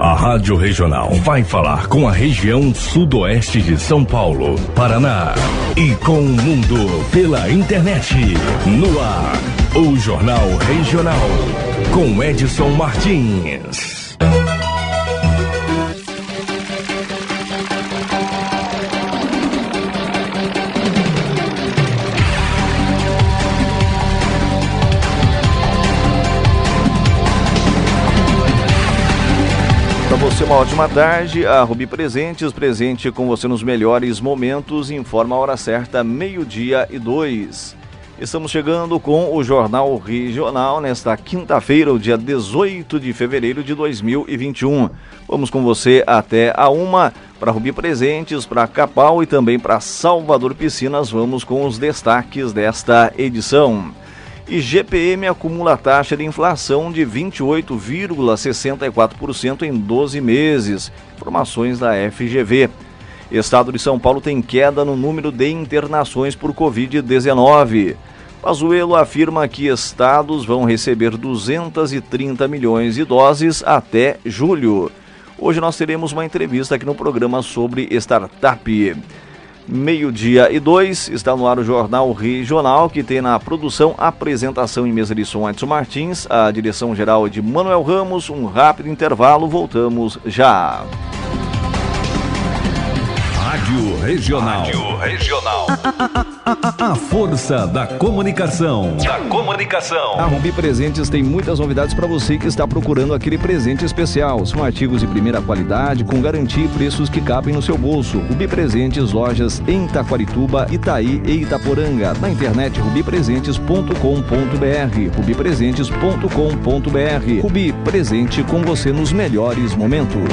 A Rádio Regional vai falar com a região sudoeste de São Paulo, Paraná e com o mundo pela internet. No ar, o Jornal Regional com Edson Martins. Você uma ótima tarde. A Rubi Presentes, presente com você nos melhores momentos, informa a hora certa, meio-dia e dois. Estamos chegando com o Jornal Regional nesta quinta-feira, o dia 18 de fevereiro de 2021. Vamos com você até a uma para Rubi Presentes, para Capal e também para Salvador Piscinas. Vamos com os destaques desta edição e GPM acumula taxa de inflação de 28,64% em 12 meses. Informações da FGV. Estado de São Paulo tem queda no número de internações por Covid-19. Pazuello afirma que estados vão receber 230 milhões de doses até julho. Hoje nós teremos uma entrevista aqui no programa sobre startup meio-dia e dois. Está no ar o Jornal Regional, que tem na produção, apresentação em mesa de som Edson Martins, a direção geral de Manuel Ramos. Um rápido intervalo, voltamos já. Rádio Regional. Rádio Regional. A, a, a, a, força da comunicação. Da comunicação. A Rombi Presentes tem muitas novidades para você que está procurando aquele presente especial. São artigos de primeira qualidade, com garantia e preços que cabem no seu bolso. Rubi Presentes, lojas em Taquarituba, Itaí e Itaporanga. Na internet rubipresentes.com.br. rubipresentes.com.br. Rubi, presente com você nos melhores momentos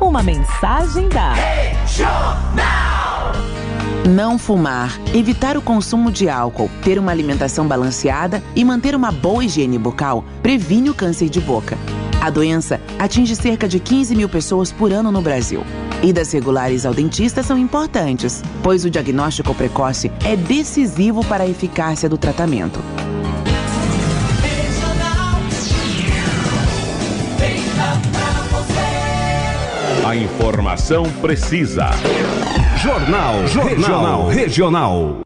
Uma mensagem da. Não fumar, evitar o consumo de álcool, ter uma alimentação balanceada e manter uma boa higiene bucal previne o câncer de boca. A doença atinge cerca de 15 mil pessoas por ano no Brasil. Idas regulares ao dentista são importantes, pois o diagnóstico precoce é decisivo para a eficácia do tratamento. Informação precisa. Jornal, Jornal Regional. Regional.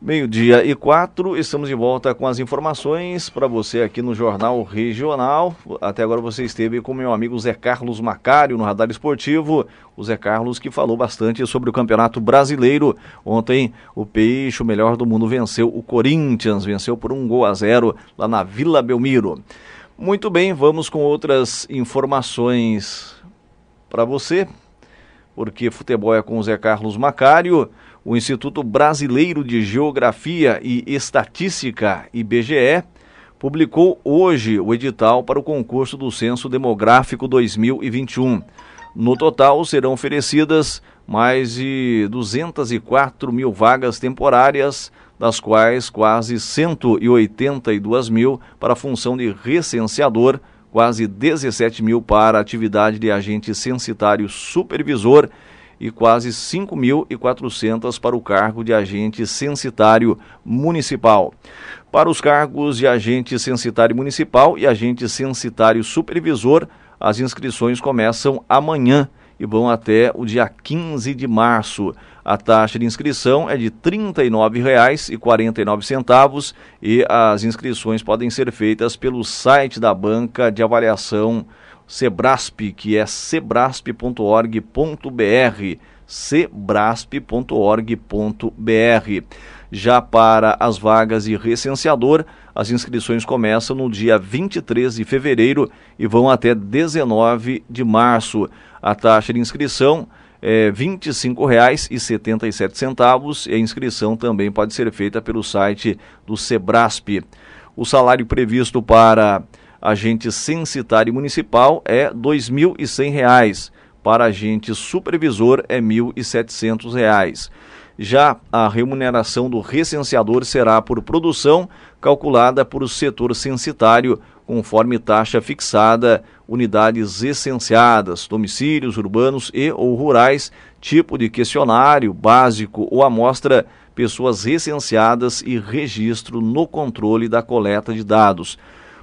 Meio-dia e quatro, estamos de volta com as informações para você aqui no Jornal Regional. Até agora você esteve com meu amigo Zé Carlos Macário no Radar Esportivo. O Zé Carlos que falou bastante sobre o Campeonato Brasileiro. Ontem o Peixe, o melhor do mundo, venceu o Corinthians, venceu por um gol a zero lá na Vila Belmiro. Muito bem, vamos com outras informações para você, porque futebol é com o Zé Carlos Macário. O Instituto Brasileiro de Geografia e Estatística, IBGE, publicou hoje o edital para o concurso do Censo Demográfico 2021. No total, serão oferecidas mais de 204 mil vagas temporárias, das quais quase 182 mil para a função de recenseador quase 17 mil para atividade de agente censitário supervisor e quase 5.400 para o cargo de agente censitário municipal. Para os cargos de agente censitário municipal e agente censitário supervisor, as inscrições começam amanhã e vão até o dia 15 de março. A taxa de inscrição é de R$ 39,49 e as inscrições podem ser feitas pelo site da banca de avaliação Sebrasp, que é sebrasp.org.br, sebrasp.org.br. Já para as vagas de recenseador, as inscrições começam no dia 23 de fevereiro e vão até 19 de março. A taxa de inscrição é, R$ 25,77 e a inscrição também pode ser feita pelo site do Sebrasp. O salário previsto para agente censitário municipal é R$ 2.100. Para agente supervisor é R$ 1.700. Já a remuneração do recenseador será por produção calculada por setor censitário, conforme taxa fixada, unidades essenciadas, domicílios urbanos e ou rurais, tipo de questionário básico ou amostra, pessoas recenseadas e registro no controle da coleta de dados.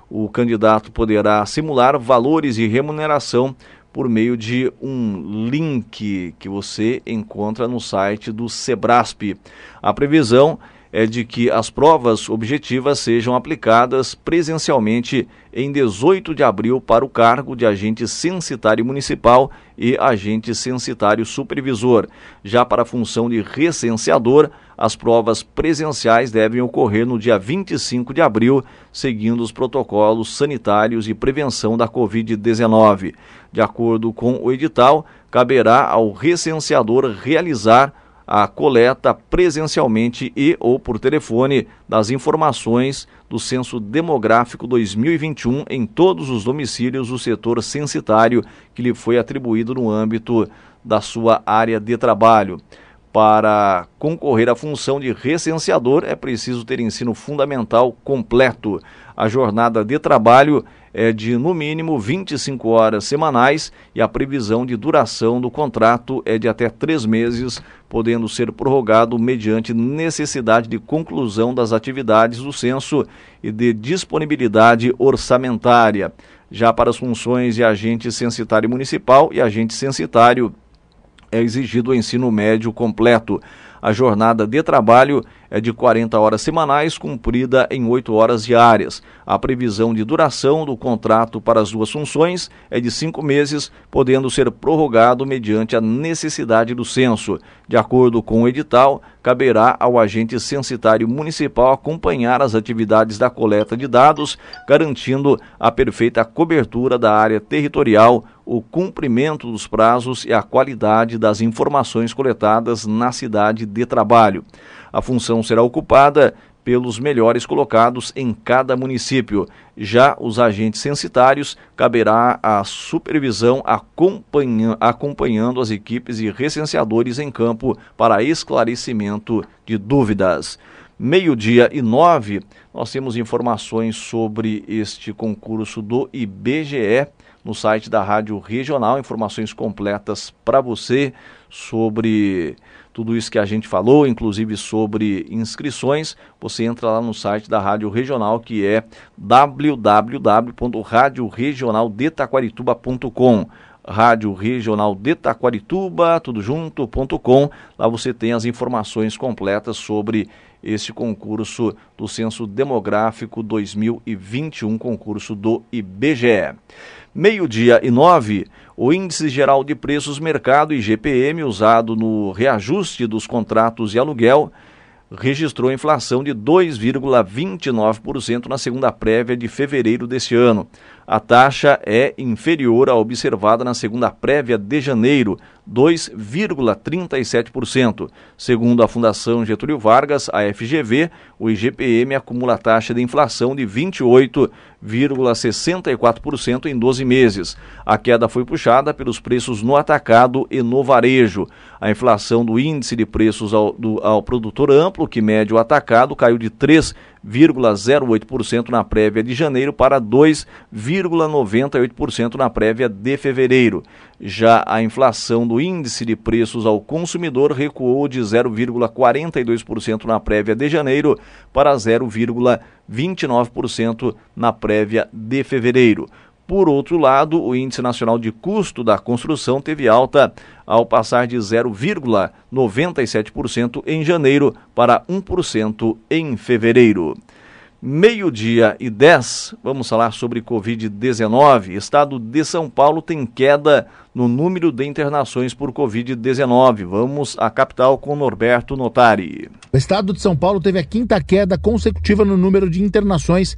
O candidato poderá simular valores de remuneração por meio de um link que você encontra no site do Sebrasp. A previsão é de que as provas objetivas sejam aplicadas presencialmente em 18 de abril para o cargo de agente censitário municipal e agente censitário supervisor. Já para a função de recenseador, as provas presenciais devem ocorrer no dia 25 de abril, seguindo os protocolos sanitários de prevenção da Covid-19. De acordo com o edital, caberá ao recenseador realizar a coleta presencialmente e ou por telefone das informações do Censo Demográfico 2021 em todos os domicílios do setor censitário que lhe foi atribuído no âmbito da sua área de trabalho. Para concorrer à função de recenseador, é preciso ter ensino fundamental completo. A jornada de trabalho é de no mínimo 25 horas semanais e a previsão de duração do contrato é de até três meses, podendo ser prorrogado mediante necessidade de conclusão das atividades do censo e de disponibilidade orçamentária. Já para as funções de agente censitário municipal e agente censitário é exigido o ensino médio completo. A jornada de trabalho é de 40 horas semanais, cumprida em 8 horas diárias. A previsão de duração do contrato para as duas funções é de cinco meses, podendo ser prorrogado mediante a necessidade do censo. De acordo com o edital, caberá ao agente censitário municipal acompanhar as atividades da coleta de dados, garantindo a perfeita cobertura da área territorial o cumprimento dos prazos e a qualidade das informações coletadas na cidade de trabalho. A função será ocupada pelos melhores colocados em cada município. Já os agentes censitários caberá a supervisão acompanha, acompanhando as equipes e recenseadores em campo para esclarecimento de dúvidas. Meio-dia e nove, nós temos informações sobre este concurso do IBGE no site da Rádio Regional, informações completas para você sobre tudo isso que a gente falou, inclusive sobre inscrições. Você entra lá no site da Rádio Regional, que é www.radioregionaldetaquarituba.com Rádio Regional de Taquarituba, tudo junto.com. Lá você tem as informações completas sobre este concurso do Censo Demográfico 2021, concurso do IBGE. Meio-dia e nove, o Índice Geral de Preços Mercado IGPM, usado no reajuste dos contratos de aluguel, registrou inflação de 2,29% na segunda prévia de fevereiro deste ano. A taxa é inferior à observada na segunda prévia de janeiro, 2,37%. Segundo a Fundação Getúlio Vargas, a FGV, o IGPM acumula taxa de inflação de 28,64% em 12 meses. A queda foi puxada pelos preços no atacado e no varejo. A inflação do índice de preços ao, do, ao produtor amplo, que mede o atacado, caiu de 3 2,08% na prévia de janeiro para 2,98% na prévia de fevereiro. Já a inflação do índice de preços ao consumidor recuou de 0,42% na prévia de janeiro para 0,29% na prévia de fevereiro. Por outro lado, o Índice Nacional de Custo da Construção teve alta ao passar de 0,97% em janeiro para 1% em fevereiro. Meio-dia e 10, vamos falar sobre Covid-19. Estado de São Paulo tem queda no número de internações por Covid-19. Vamos à capital com Norberto Notari. O estado de São Paulo teve a quinta queda consecutiva no número de internações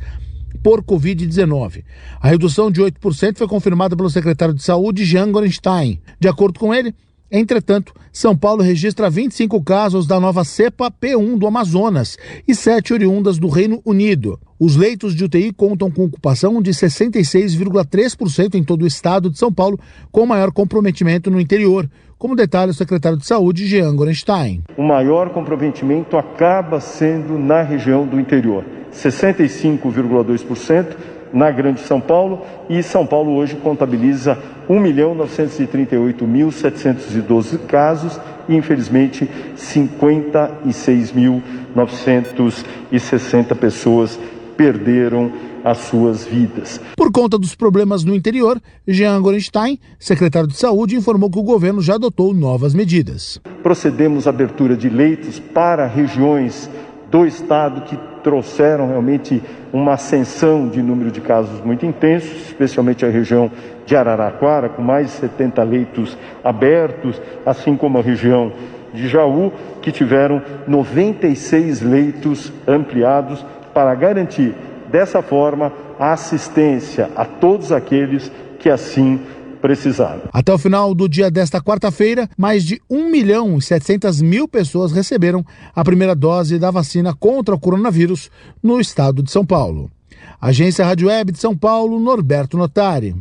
por Covid-19. A redução de 8% foi confirmada pelo secretário de Saúde, Jean Gorenstein. De acordo com ele, Entretanto, São Paulo registra 25 casos da nova cepa P1 do Amazonas e 7 oriundas do Reino Unido. Os leitos de UTI contam com ocupação de 66,3% em todo o estado de São Paulo, com maior comprometimento no interior, como detalha o secretário de Saúde, Jean Gorenstein. O maior comprometimento acaba sendo na região do interior, 65,2% na Grande São Paulo e São Paulo hoje contabiliza 1.938.712 casos e infelizmente 56.960 pessoas perderam as suas vidas. Por conta dos problemas no interior, Jean Gorenstein, secretário de Saúde, informou que o governo já adotou novas medidas. Procedemos à abertura de leitos para regiões do estado que trouxeram realmente uma ascensão de número de casos muito intensos, especialmente a região de Araraquara, com mais de 70 leitos abertos, assim como a região de Jaú, que tiveram 96 leitos ampliados. Para garantir, dessa forma, a assistência a todos aqueles que assim precisaram. Até o final do dia desta quarta-feira, mais de 1 milhão e 700 mil pessoas receberam a primeira dose da vacina contra o coronavírus no estado de São Paulo. Agência Rádio Web de São Paulo, Norberto Notari.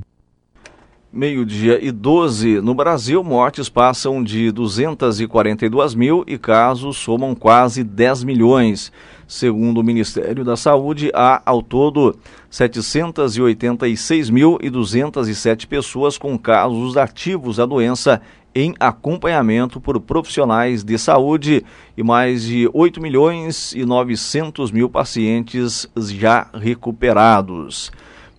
Meio-dia e 12. No Brasil, mortes passam de 242 mil e casos somam quase 10 milhões. Segundo o Ministério da Saúde, há ao todo 786.207 pessoas com casos ativos da doença em acompanhamento por profissionais de saúde e mais de 8 milhões e 900 mil pacientes já recuperados.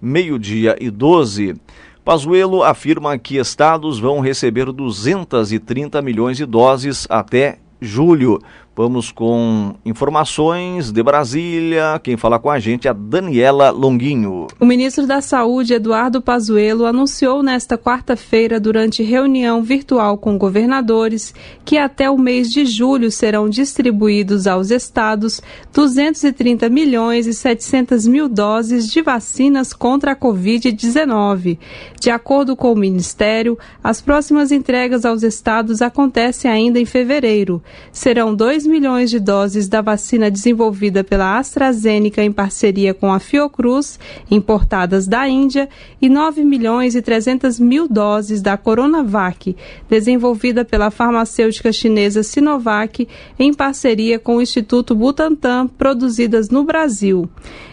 Meio-dia e 12. Pazuello afirma que estados vão receber 230 milhões de doses até julho. Vamos com informações de Brasília. Quem fala com a gente é a Daniela Longuinho. O ministro da Saúde, Eduardo Pazuello, anunciou nesta quarta-feira, durante reunião virtual com governadores, que até o mês de julho serão distribuídos aos estados 230 milhões e 700 mil doses de vacinas contra a Covid-19. De acordo com o Ministério, as próximas entregas aos estados acontecem ainda em fevereiro. Serão 2 milhões de doses da vacina desenvolvida pela AstraZeneca em parceria com a Fiocruz, importadas da Índia, e 9 milhões e 300 mil doses da Coronavac, desenvolvida pela farmacêutica chinesa Sinovac, em parceria com o Instituto Butantan, produzidas no Brasil.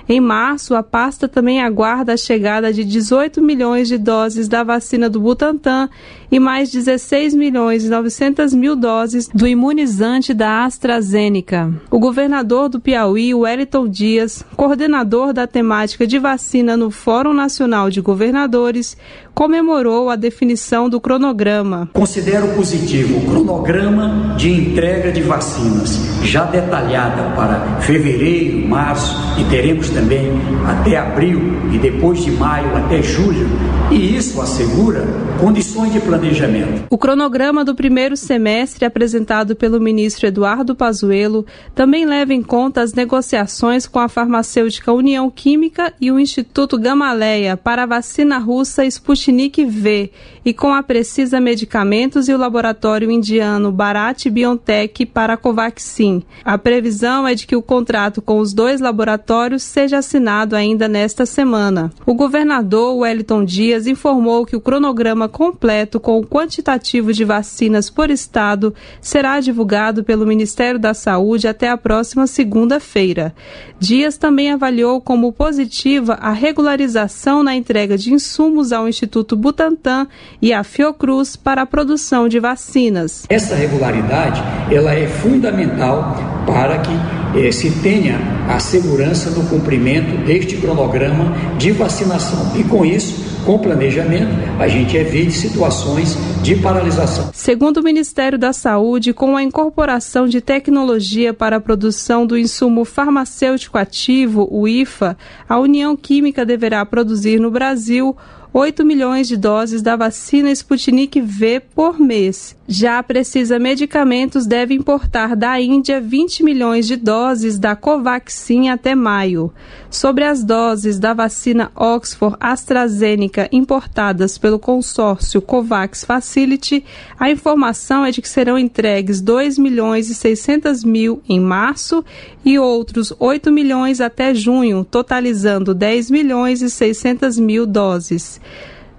Em março, a pasta também aguarda a chegada de 18 milhões de doses da vacina do Butantan e mais 16 milhões e 900 mil doses do imunizante da AstraZeneca. O governador do Piauí, Wellington Dias, coordenador da temática de vacina no Fórum Nacional de Governadores, comemorou a definição do cronograma. Considero positivo o cronograma de entrega de vacinas, já detalhada para fevereiro, março e teremos também até abril e depois de maio até julho, e isso assegura condições de planejamento. O cronograma do primeiro semestre apresentado pelo ministro Eduardo Pazuello também leva em conta as negociações com a farmacêutica União Química e o Instituto Gamaleia para a vacina russa Sputnik V e com a Precisa Medicamentos e o laboratório indiano Bharat Biotech para a Covaxin. A previsão é de que o contrato com os dois laboratórios seja assinado ainda nesta semana. O governador Wellington Dias informou que o cronograma completo com o quantitativo de vacinas por estado será divulgado pelo Ministério da Saúde até a próxima segunda-feira. Dias também avaliou como positiva a regularização na entrega de insumos ao Instituto Butantan e à Fiocruz para a produção de vacinas. Essa regularidade ela é fundamental para que eh, se tenha a segurança no cumprimento deste cronograma de vacinação e com isso com planejamento, a gente evite situações de paralisação. Segundo o Ministério da Saúde, com a incorporação de tecnologia para a produção do insumo farmacêutico ativo, o IFA, a União Química deverá produzir no Brasil 8 milhões de doses da vacina Sputnik V por mês. Já precisa medicamentos deve importar da Índia 20 milhões de doses da Covaxin até maio. Sobre as doses da vacina Oxford AstraZeneca importadas pelo consórcio COVAX Facility, a informação é de que serão entregues 2 milhões e 600 mil em março e outros 8 milhões até junho, totalizando 10 milhões e 600 mil doses.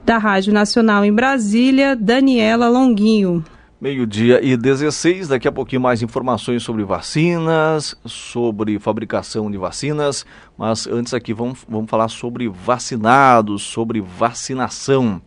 Da Rádio Nacional em Brasília, Daniela Longuinho. Meio-dia e 16, daqui a pouquinho mais informações sobre vacinas, sobre fabricação de vacinas, mas antes aqui vamos, vamos falar sobre vacinados, sobre vacinação.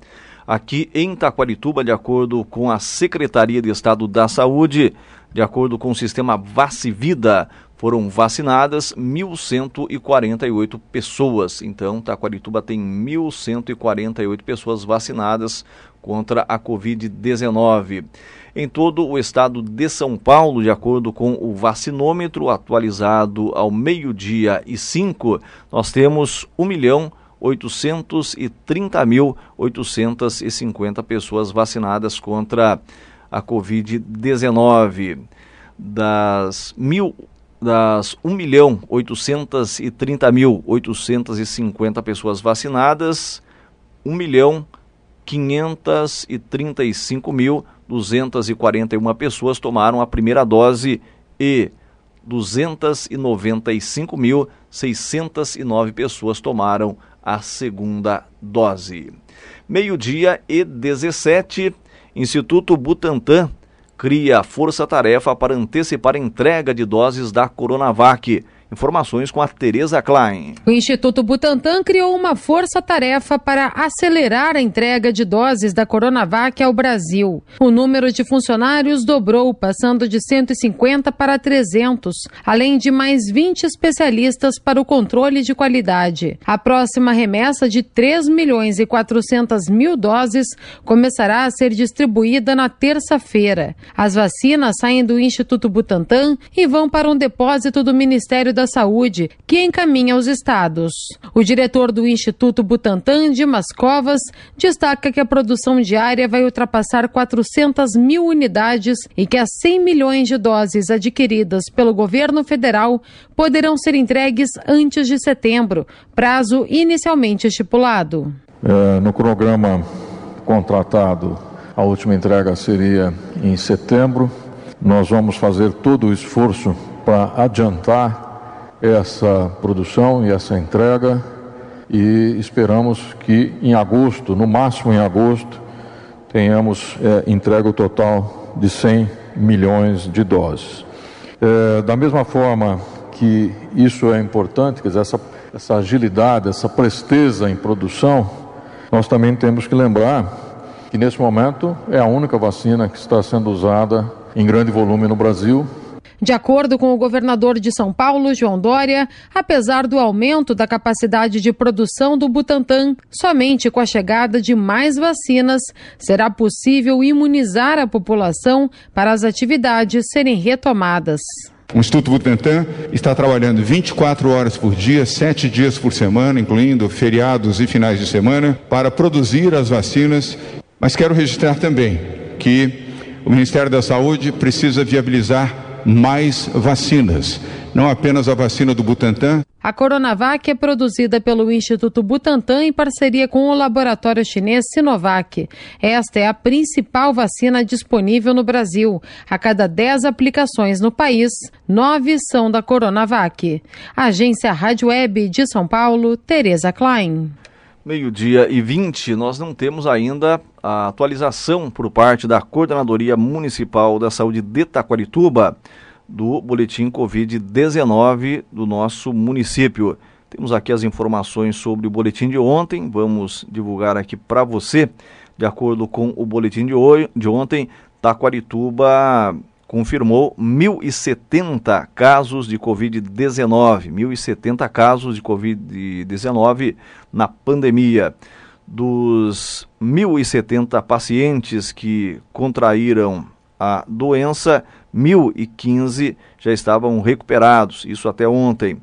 Aqui em Taquarituba, de acordo com a Secretaria de Estado da Saúde, de acordo com o sistema Vacivida, foram vacinadas 1.148 pessoas. Então, Taquarituba tem 1.148 pessoas vacinadas contra a Covid-19. Em todo o estado de São Paulo, de acordo com o vacinômetro atualizado ao meio-dia e 5, nós temos 1 milhão 830.850 pessoas vacinadas contra a Covid-19. Das mil das 1 milhão 830 mil 850 pessoas vacinadas, 1 milhão 535 mil 241 pessoas tomaram a primeira dose e 295.609 pessoas tomaram a segunda dose. Meio-dia e 17, Instituto Butantan cria força-tarefa para antecipar a entrega de doses da Coronavac. Informações com a Tereza Klein. O Instituto Butantan criou uma força-tarefa para acelerar a entrega de doses da Coronavac ao Brasil. O número de funcionários dobrou, passando de 150 para 300, além de mais 20 especialistas para o controle de qualidade. A próxima remessa de 3 milhões e 400 mil doses começará a ser distribuída na terça-feira. As vacinas saem do Instituto Butantan e vão para um depósito do Ministério da Saúde, que encaminha aos estados. O diretor do Instituto Butantan, Dimas Covas, destaca que a produção diária vai ultrapassar 400 mil unidades e que as 100 milhões de doses adquiridas pelo governo federal poderão ser entregues antes de setembro, prazo inicialmente estipulado. É, no cronograma contratado, a última entrega seria em setembro. Nós vamos fazer todo o esforço para adiantar essa produção e essa entrega e esperamos que em agosto, no máximo em agosto, tenhamos é, entrega total de 100 milhões de doses. É, da mesma forma que isso é importante, quer dizer, essa, essa agilidade, essa presteza em produção, nós também temos que lembrar que nesse momento é a única vacina que está sendo usada em grande volume no Brasil de acordo com o governador de São Paulo, João Dória, apesar do aumento da capacidade de produção do Butantan, somente com a chegada de mais vacinas será possível imunizar a população para as atividades serem retomadas. O Instituto Butantan está trabalhando 24 horas por dia, 7 dias por semana, incluindo feriados e finais de semana, para produzir as vacinas. Mas quero registrar também que o Ministério da Saúde precisa viabilizar mais vacinas, não apenas a vacina do Butantan. A Coronavac é produzida pelo Instituto Butantan em parceria com o laboratório chinês Sinovac. Esta é a principal vacina disponível no Brasil. A cada 10 aplicações no país, 9 são da Coronavac. Agência Rádio Web de São Paulo, Tereza Klein. Meio-dia e 20, nós não temos ainda a atualização por parte da Coordenadoria Municipal da Saúde de Taquarituba do boletim Covid-19 do nosso município. Temos aqui as informações sobre o boletim de ontem, vamos divulgar aqui para você. De acordo com o boletim de, hoje, de ontem, Taquarituba confirmou 1.070 casos de Covid-19, 1.070 casos de Covid-19 na pandemia. Dos 1.070 pacientes que contraíram a doença, 1.015 já estavam recuperados, isso até ontem.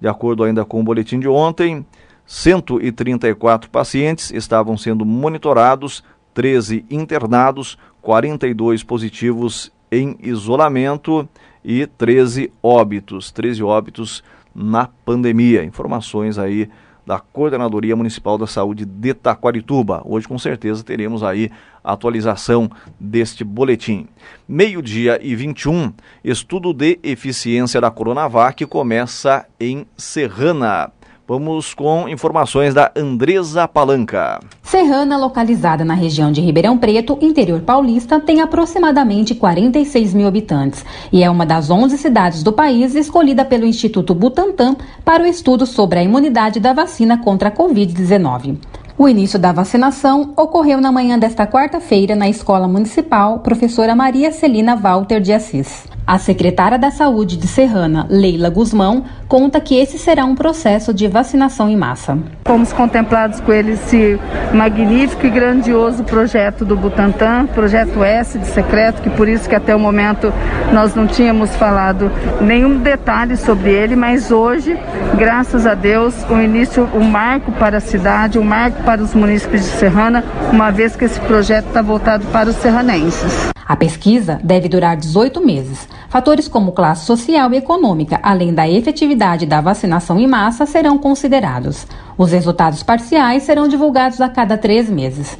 De acordo ainda com o boletim de ontem, 134 pacientes estavam sendo monitorados, 13 internados, 42 positivos em isolamento e 13 óbitos, 13 óbitos na pandemia. Informações aí da Coordenadoria Municipal da Saúde de Taquarituba. Hoje, com certeza, teremos aí a atualização deste boletim. Meio-dia e 21, estudo de eficiência da Coronavac começa em Serrana. Vamos com informações da Andresa Palanca. Serrana, localizada na região de Ribeirão Preto, interior paulista, tem aproximadamente 46 mil habitantes e é uma das 11 cidades do país escolhida pelo Instituto Butantan para o estudo sobre a imunidade da vacina contra a Covid-19. O início da vacinação ocorreu na manhã desta quarta-feira na Escola Municipal Professora Maria Celina Walter de Assis. A secretária da Saúde de Serrana, Leila Guzmão, conta que esse será um processo de vacinação em massa. Fomos contemplados com ele esse magnífico e grandioso projeto do Butantan, projeto S de secreto, que por isso que até o momento nós não tínhamos falado nenhum detalhe sobre ele, mas hoje, graças a Deus, o início, um marco para a cidade, um marco para os munícipes de Serrana, uma vez que esse projeto está voltado para os serranenses. A pesquisa deve durar 18 meses. Fatores como classe social e econômica, além da efetividade da vacinação em massa, serão considerados. Os resultados parciais serão divulgados a cada três meses.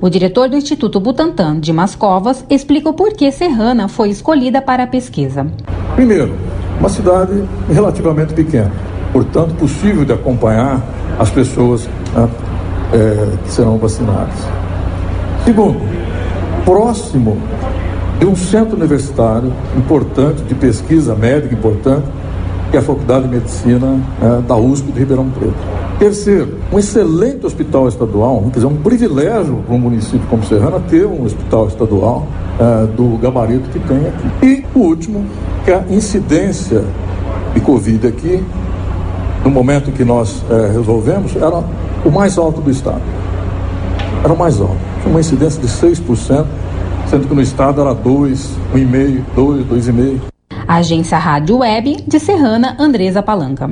O diretor do Instituto Butantan, Dimas Covas, explica o porquê Serrana foi escolhida para a pesquisa. Primeiro, uma cidade relativamente pequena, portanto, possível de acompanhar as pessoas né, é, que serão vacinadas. Segundo, próximo de um centro universitário importante, de pesquisa médica importante, que é a Faculdade de Medicina é, da USP de Ribeirão Preto. Terceiro, um excelente hospital estadual, quer dizer, um privilégio para um município como Serrana ter um hospital estadual é, do gabarito que tem aqui. E o último, que a incidência de Covid aqui, no momento que nós é, resolvemos, era o mais alto do estado. Era o mais alto. Tinha uma incidência de 6%, sendo que no estado era 2, 1,5, 2, 2,5. Agência Rádio Web de Serrana, Andresa Palanca.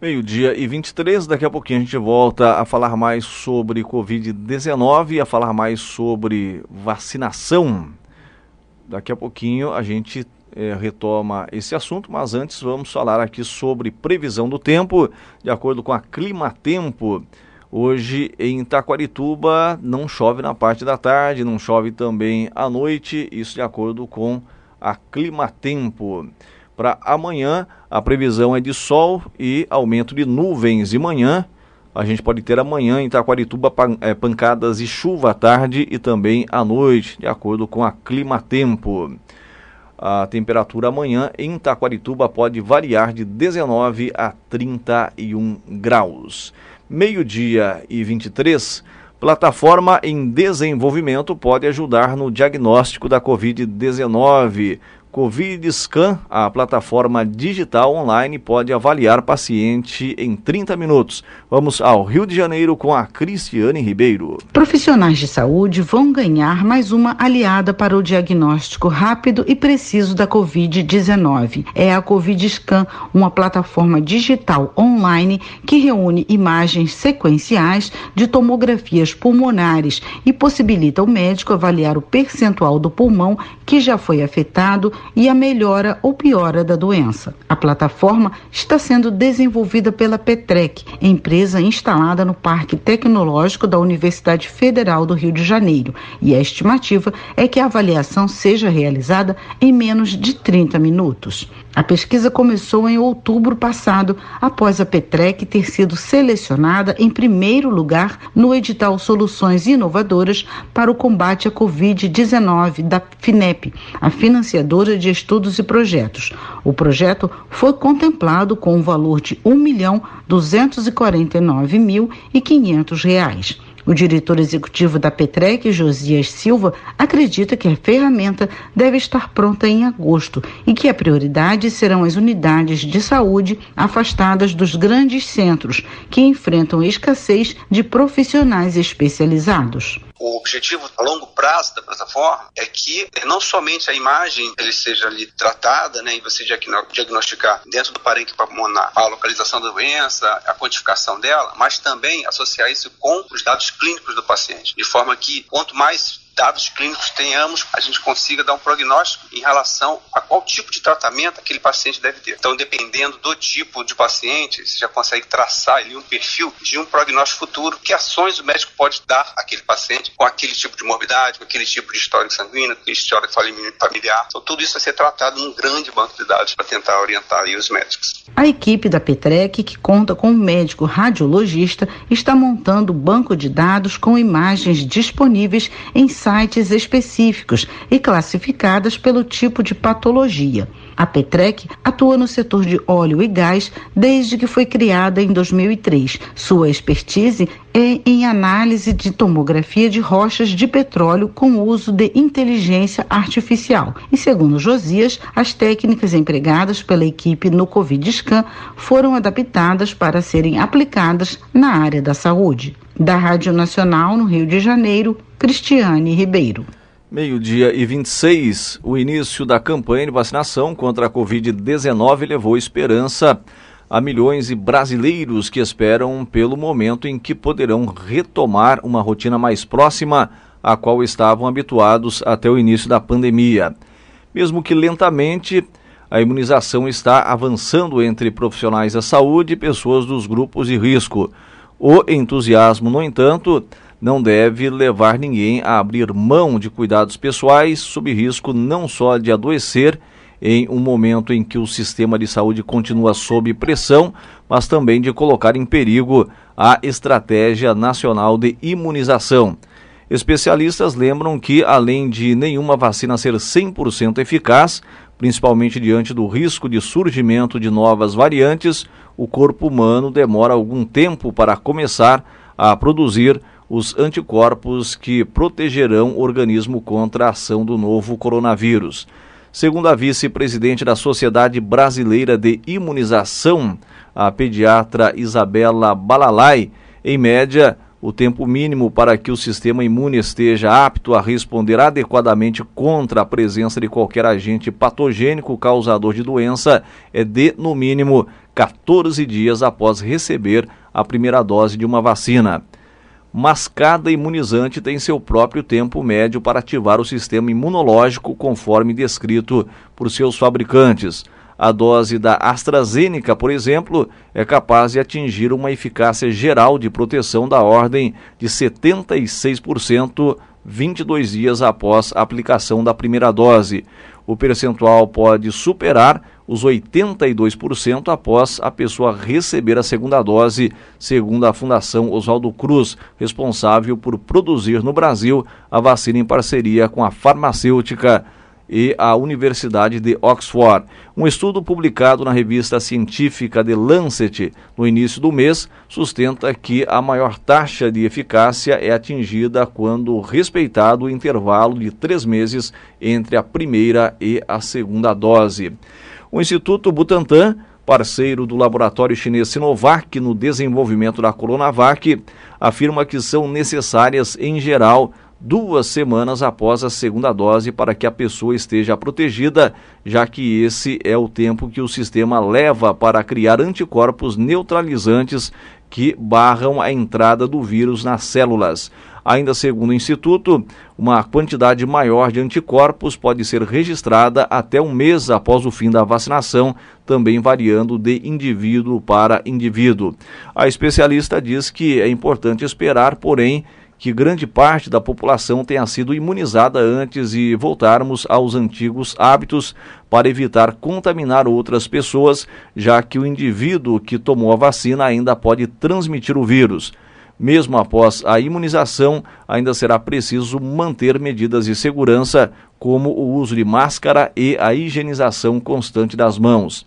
Meio-dia e 23, daqui a pouquinho a gente volta a falar mais sobre Covid-19, a falar mais sobre vacinação. Daqui a pouquinho a gente é, retoma esse assunto, mas antes vamos falar aqui sobre previsão do tempo, de acordo com a Clima Tempo. Hoje em Taquarituba não chove na parte da tarde, não chove também à noite, isso de acordo com a Climatempo. Para amanhã, a previsão é de sol e aumento de nuvens de manhã. A gente pode ter amanhã em Taquarituba é, pancadas e chuva à tarde e também à noite, de acordo com a Climatempo. A temperatura amanhã em Taquarituba pode variar de 19 a 31 graus meio-dia e 23, plataforma em desenvolvimento pode ajudar no diagnóstico da Covid-19. Covid Scan, a plataforma digital online, pode avaliar paciente em 30 minutos. Vamos ao Rio de Janeiro com a Cristiane Ribeiro. Profissionais de saúde vão ganhar mais uma aliada para o diagnóstico rápido e preciso da Covid-19. É a Covid Scan, uma plataforma digital online que reúne imagens sequenciais de tomografias pulmonares e possibilita o médico avaliar o percentual do pulmão que já foi afetado e a melhora ou piora da doença. A plataforma está sendo desenvolvida pela Petrec, empresa instalada no Parque Tecnológico da Universidade Federal do Rio de Janeiro, e a estimativa é que a avaliação seja realizada em menos de 30 minutos. A pesquisa começou em outubro passado, após a Petrec ter sido selecionada em primeiro lugar no edital Soluções Inovadoras para o combate à Covid-19 da FINEP, a financiadora de estudos e projetos. O projeto foi contemplado com um valor de R$ 1 milhão 249 mil 500 reais. O diretor executivo da Petrec, Josias Silva, acredita que a ferramenta deve estar pronta em agosto e que a prioridade serão as unidades de saúde afastadas dos grandes centros, que enfrentam escassez de profissionais especializados. O objetivo a longo prazo da plataforma é que não somente a imagem ele seja ali tratada, né, e você diagnosticar dentro do parênquima pulmonar a localização da doença, a quantificação dela, mas também associar isso com os dados clínicos do paciente, de forma que quanto mais dados clínicos tenhamos, a gente consiga dar um prognóstico em relação a qual tipo de tratamento aquele paciente deve ter. Então, dependendo do tipo de paciente, você já consegue traçar ali um perfil de um prognóstico futuro, que ações o médico pode dar àquele paciente com aquele tipo de morbidade, com aquele tipo de histórico sanguíneo, aquele histórico familiar. Então, tudo isso vai ser tratado num grande banco de dados para tentar orientar os médicos. A equipe da Petrec, que conta com um médico radiologista, está montando banco de dados com imagens disponíveis em sites específicos e classificadas pelo tipo de patologia. A Petrec atua no setor de óleo e gás desde que foi criada em 2003. Sua expertise é em análise de tomografia de rochas de petróleo com uso de inteligência artificial. E segundo Josias, as técnicas empregadas pela equipe no Covid Scan foram adaptadas para serem aplicadas na área da saúde. Da Rádio Nacional no Rio de Janeiro, Cristiane Ribeiro. Meio-dia e 26, o início da campanha de vacinação contra a Covid-19 levou esperança a milhões de brasileiros que esperam pelo momento em que poderão retomar uma rotina mais próxima à qual estavam habituados até o início da pandemia. Mesmo que lentamente, a imunização está avançando entre profissionais da saúde e pessoas dos grupos de risco. O entusiasmo, no entanto, não deve levar ninguém a abrir mão de cuidados pessoais, sob risco não só de adoecer em um momento em que o sistema de saúde continua sob pressão, mas também de colocar em perigo a estratégia nacional de imunização. Especialistas lembram que, além de nenhuma vacina ser 100% eficaz, principalmente diante do risco de surgimento de novas variantes, o corpo humano demora algum tempo para começar a produzir os anticorpos que protegerão o organismo contra a ação do novo coronavírus. Segundo a vice-presidente da Sociedade Brasileira de Imunização, a pediatra Isabela Balalai, em média, o tempo mínimo para que o sistema imune esteja apto a responder adequadamente contra a presença de qualquer agente patogênico causador de doença é de, no mínimo, 14 dias após receber a primeira dose de uma vacina mas cada imunizante tem seu próprio tempo médio para ativar o sistema imunológico, conforme descrito por seus fabricantes. A dose da AstraZeneca, por exemplo, é capaz de atingir uma eficácia geral de proteção da ordem de 76% 22 dias após a aplicação da primeira dose. O percentual pode superar os 82% após a pessoa receber a segunda dose, segundo a Fundação Oswaldo Cruz, responsável por produzir no Brasil a vacina em parceria com a farmacêutica e a Universidade de Oxford. Um estudo publicado na revista científica The Lancet no início do mês sustenta que a maior taxa de eficácia é atingida quando respeitado o intervalo de três meses entre a primeira e a segunda dose. O Instituto Butantan, parceiro do laboratório chinês Sinovac no desenvolvimento da Coronavac, afirma que são necessárias, em geral, duas semanas após a segunda dose para que a pessoa esteja protegida, já que esse é o tempo que o sistema leva para criar anticorpos neutralizantes que barram a entrada do vírus nas células. Ainda segundo o Instituto, uma quantidade maior de anticorpos pode ser registrada até um mês após o fim da vacinação, também variando de indivíduo para indivíduo. A especialista diz que é importante esperar, porém, que grande parte da população tenha sido imunizada antes e voltarmos aos antigos hábitos para evitar contaminar outras pessoas, já que o indivíduo que tomou a vacina ainda pode transmitir o vírus. Mesmo após a imunização, ainda será preciso manter medidas de segurança, como o uso de máscara e a higienização constante das mãos.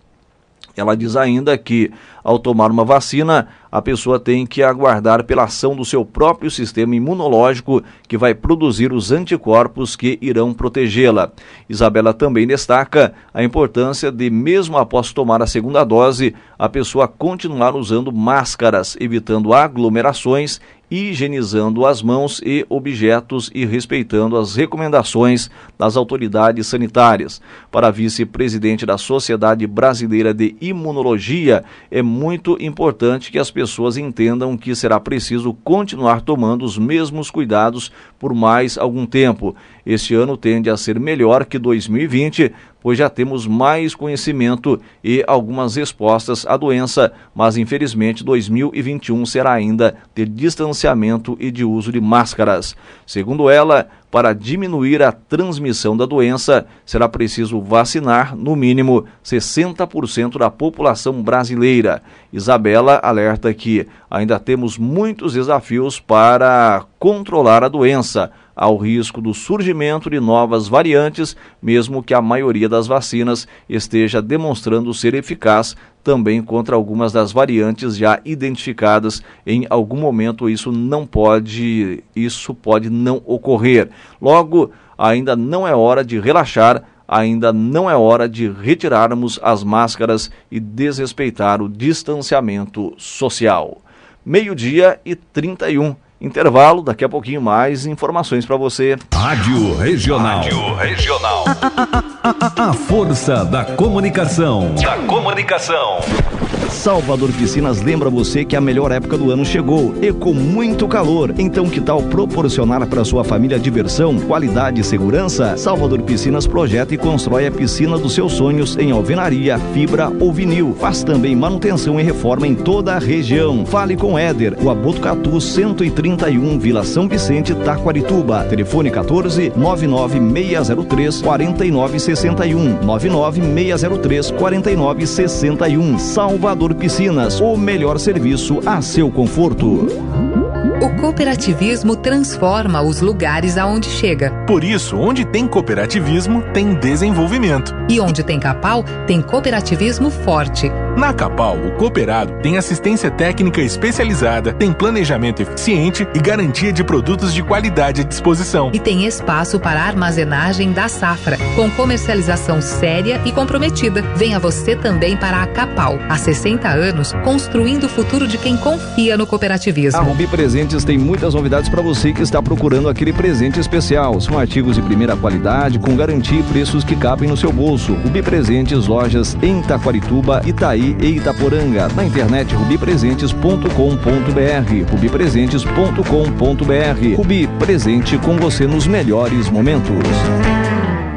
Ela diz ainda que, ao tomar uma vacina, a pessoa tem que aguardar pela ação do seu próprio sistema imunológico, que vai produzir os anticorpos que irão protegê-la. Isabela também destaca a importância de, mesmo após tomar a segunda dose, a pessoa continuar usando máscaras, evitando aglomerações higienizando as mãos e objetos e respeitando as recomendações das autoridades sanitárias. Para vice-presidente da Sociedade Brasileira de Imunologia, muito importante que as pessoas entendam que será preciso continuar tomando os mesmos cuidados por mais algum tempo. Este ano tende a ser melhor que 2020, pois já temos mais conhecimento e algumas respostas à doença, mas infelizmente 2021 será ainda de distanciamento e de uso de máscaras. Segundo ela, para diminuir a transmissão da doença, será preciso vacinar, no mínimo, 60% da população brasileira. Isabela alerta que ainda temos muitos desafios para controlar a doença ao risco do surgimento de novas variantes, mesmo que a maioria das vacinas esteja demonstrando ser eficaz também contra algumas das variantes já identificadas. Em algum momento isso não pode, isso pode não ocorrer. Logo, ainda não é hora de relaxar, ainda não é hora de retirarmos as máscaras e desrespeitar o distanciamento social. Meio-dia e 31 Intervalo, daqui a pouquinho mais informações para você. Rádio Regional. Rádio Regional. A, força da comunicação. Da comunicação. Salvador Piscinas lembra você que a melhor época do ano chegou e com muito calor. Então, que tal proporcionar para sua família diversão, qualidade e segurança? Salvador Piscinas projeta e constrói a piscina dos seus sonhos em alvenaria, fibra ou vinil. Faz também manutenção e reforma em toda a região. Fale com Éder, o Abutucatu 130 31 Vila São Vicente, Taquarituba. Telefone 14 99603 4961. 99603 4961. Salvador Piscinas, o melhor serviço a seu conforto. O cooperativismo transforma os lugares aonde chega. Por isso, onde tem cooperativismo, tem desenvolvimento. E onde tem Capal, tem cooperativismo forte. Na Capal, o cooperado tem assistência técnica especializada, tem planejamento eficiente e garantia de produtos de qualidade à disposição. E tem espaço para armazenagem da safra, com comercialização séria e comprometida. Venha você também para a Capal, há 60 anos, construindo o futuro de quem confia no cooperativismo. A Rubi Presentes tem muitas novidades para você que está procurando aquele presente especial. São artigos de primeira qualidade, com garantia e preços que cabem no seu bolso. Rubi Presentes, lojas em Taquarituba, Itaí e Itaporanga. Na internet rubipresentes.com.br. rubipresentes.com.br. Rubi, presente com você nos melhores momentos.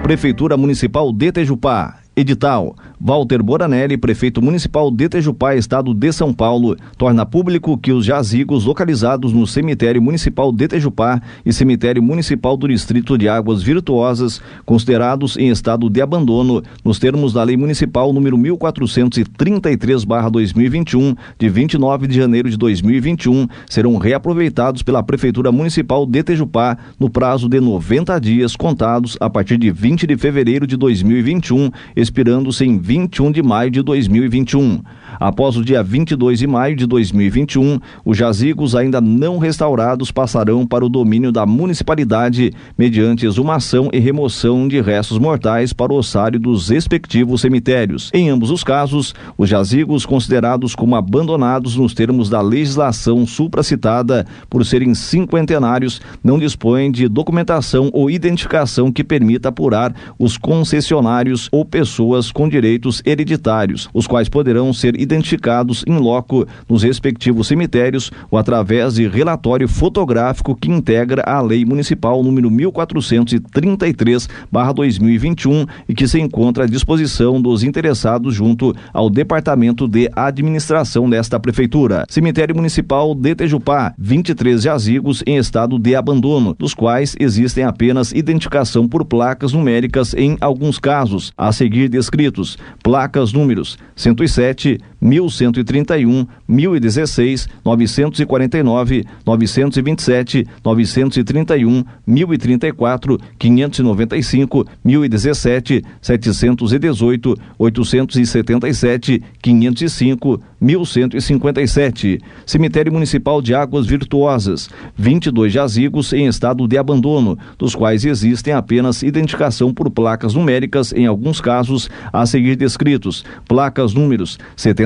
Prefeitura Municipal de Tejupá. Edital Walter Boranelli, prefeito municipal de Tejupá, estado de São Paulo, torna público que os jazigos localizados no cemitério municipal de Tejupá e cemitério municipal do distrito de Águas Virtuosas, considerados em estado de abandono, nos termos da lei municipal número 1433/2021, de 29 de janeiro de 2021, serão reaproveitados pela prefeitura municipal de Tejupá no prazo de 90 dias contados a partir de 20 de fevereiro de 2021, expirando-se em 21 de maio de 2021. Após o dia 22 de maio de 2021, os jazigos ainda não restaurados passarão para o domínio da municipalidade mediante exumação e remoção de restos mortais para o ossário dos respectivos cemitérios. Em ambos os casos, os jazigos considerados como abandonados nos termos da legislação supracitada por serem cinquentenários não dispõem de documentação ou identificação que permita apurar os concessionários ou pessoas com direito direitos hereditários, os quais poderão ser identificados em loco nos respectivos cemitérios ou através de relatório fotográfico que integra a Lei Municipal número 1433/2021 e que se encontra à disposição dos interessados junto ao Departamento de Administração desta prefeitura. Cemitério Municipal de Tejupá, 23 jazigos em estado de abandono, dos quais existem apenas identificação por placas numéricas em alguns casos, a seguir descritos placas números 107, 1131, 1016, 949, 927, 931, 1034, 595, 1017, 718, 877, 505, 1157. Cemitério Municipal de Águas Virtuosas, 22 jazigos em estado de abandono, dos quais existem apenas identificação por placas numéricas em alguns casos a seguir descritos. Placas números